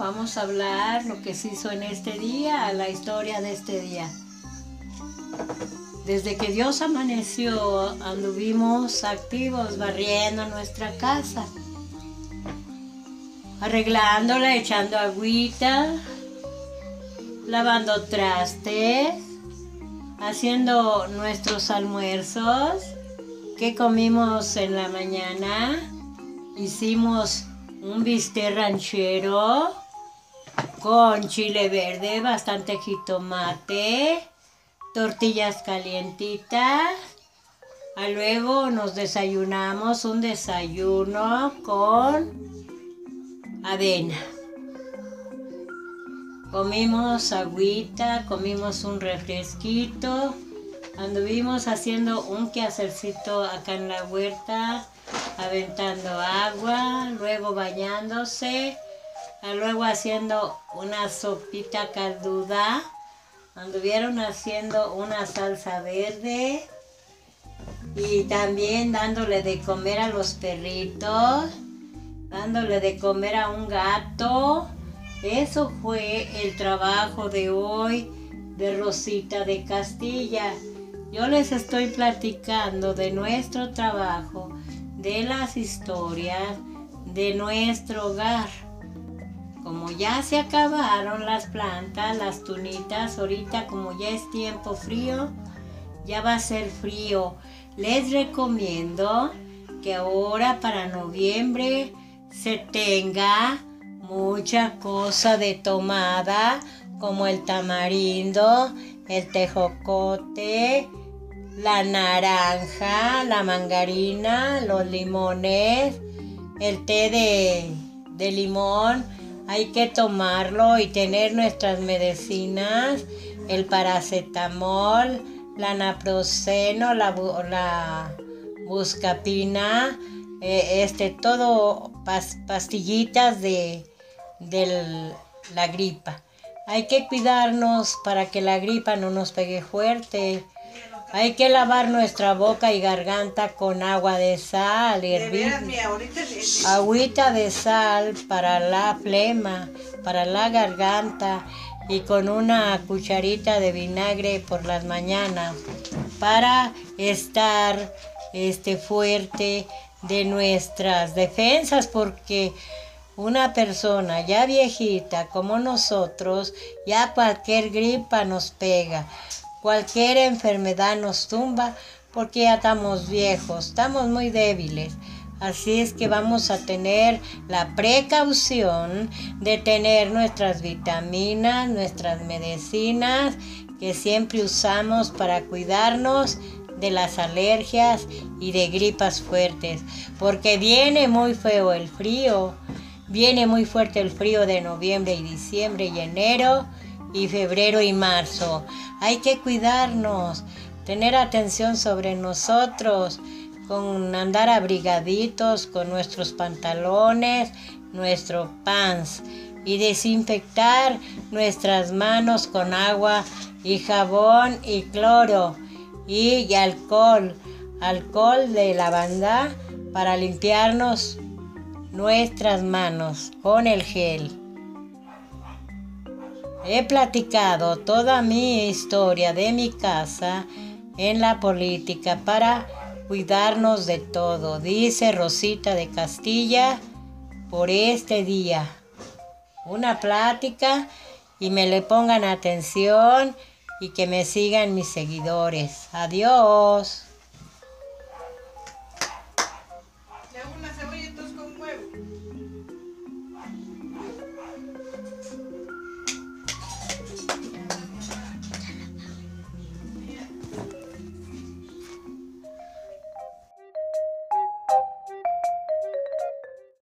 vamos a hablar lo que se hizo en este día, la historia de este día. Desde que Dios amaneció, anduvimos activos barriendo nuestra casa, arreglándola, echando agüita, lavando trastes, haciendo nuestros almuerzos. ¿Qué comimos en la mañana? Hicimos un bistec ranchero con chile verde, bastante jitomate, tortillas calientitas. A luego nos desayunamos un desayuno con avena. Comimos agüita, comimos un refresquito, anduvimos haciendo un quehacercito acá en la huerta, aventando agua, luego bañándose, luego haciendo una sopita calduda, anduvieron haciendo una salsa verde y también dándole de comer a los perritos, dándole de comer a un gato eso fue el trabajo de hoy de Rosita de Castilla. Yo les estoy platicando de nuestro trabajo, de las historias, de nuestro hogar. Como ya se acabaron las plantas, las tunitas, ahorita como ya es tiempo frío, ya va a ser frío. Les recomiendo que ahora para noviembre se tenga mucha cosa de tomada, como el tamarindo, el tejocote, la naranja, la mangarina, los limones, el té de, limón. Hay que tomarlo y tener nuestras medicinas, el paracetamol, la naproxeno, la, la buscapina, eh, este, todo pastillitas de, de la gripa. Hay que cuidarnos para que la gripa no nos pegue fuerte. Hay que lavar nuestra boca y garganta con agua de sal, hervir. Agüita de sal para la flema, para la garganta y con una cucharita de vinagre por las mañanas para estar este fuerte de nuestras defensas porque una persona ya viejita como nosotros, ya cualquier gripa nos pega, cualquier enfermedad nos tumba porque ya estamos viejos, estamos muy débiles. Así es que vamos a tener la precaución de tener nuestras vitaminas, nuestras medicinas que siempre usamos para cuidarnos de las alergias y de gripas fuertes, porque viene muy feo el frío. Viene muy fuerte el frío de noviembre y diciembre y enero y febrero y marzo. Hay que cuidarnos, tener atención sobre nosotros, con andar abrigaditos con nuestros pantalones, nuestro pants y desinfectar nuestras manos con agua y jabón y cloro y alcohol, alcohol de lavanda para limpiarnos nuestras manos con el gel. He platicado toda mi historia de mi casa en la política para cuidarnos de todo, dice Rosita de Castilla, por este día. Una plática y me le pongan atención y que me sigan mis seguidores. Adiós.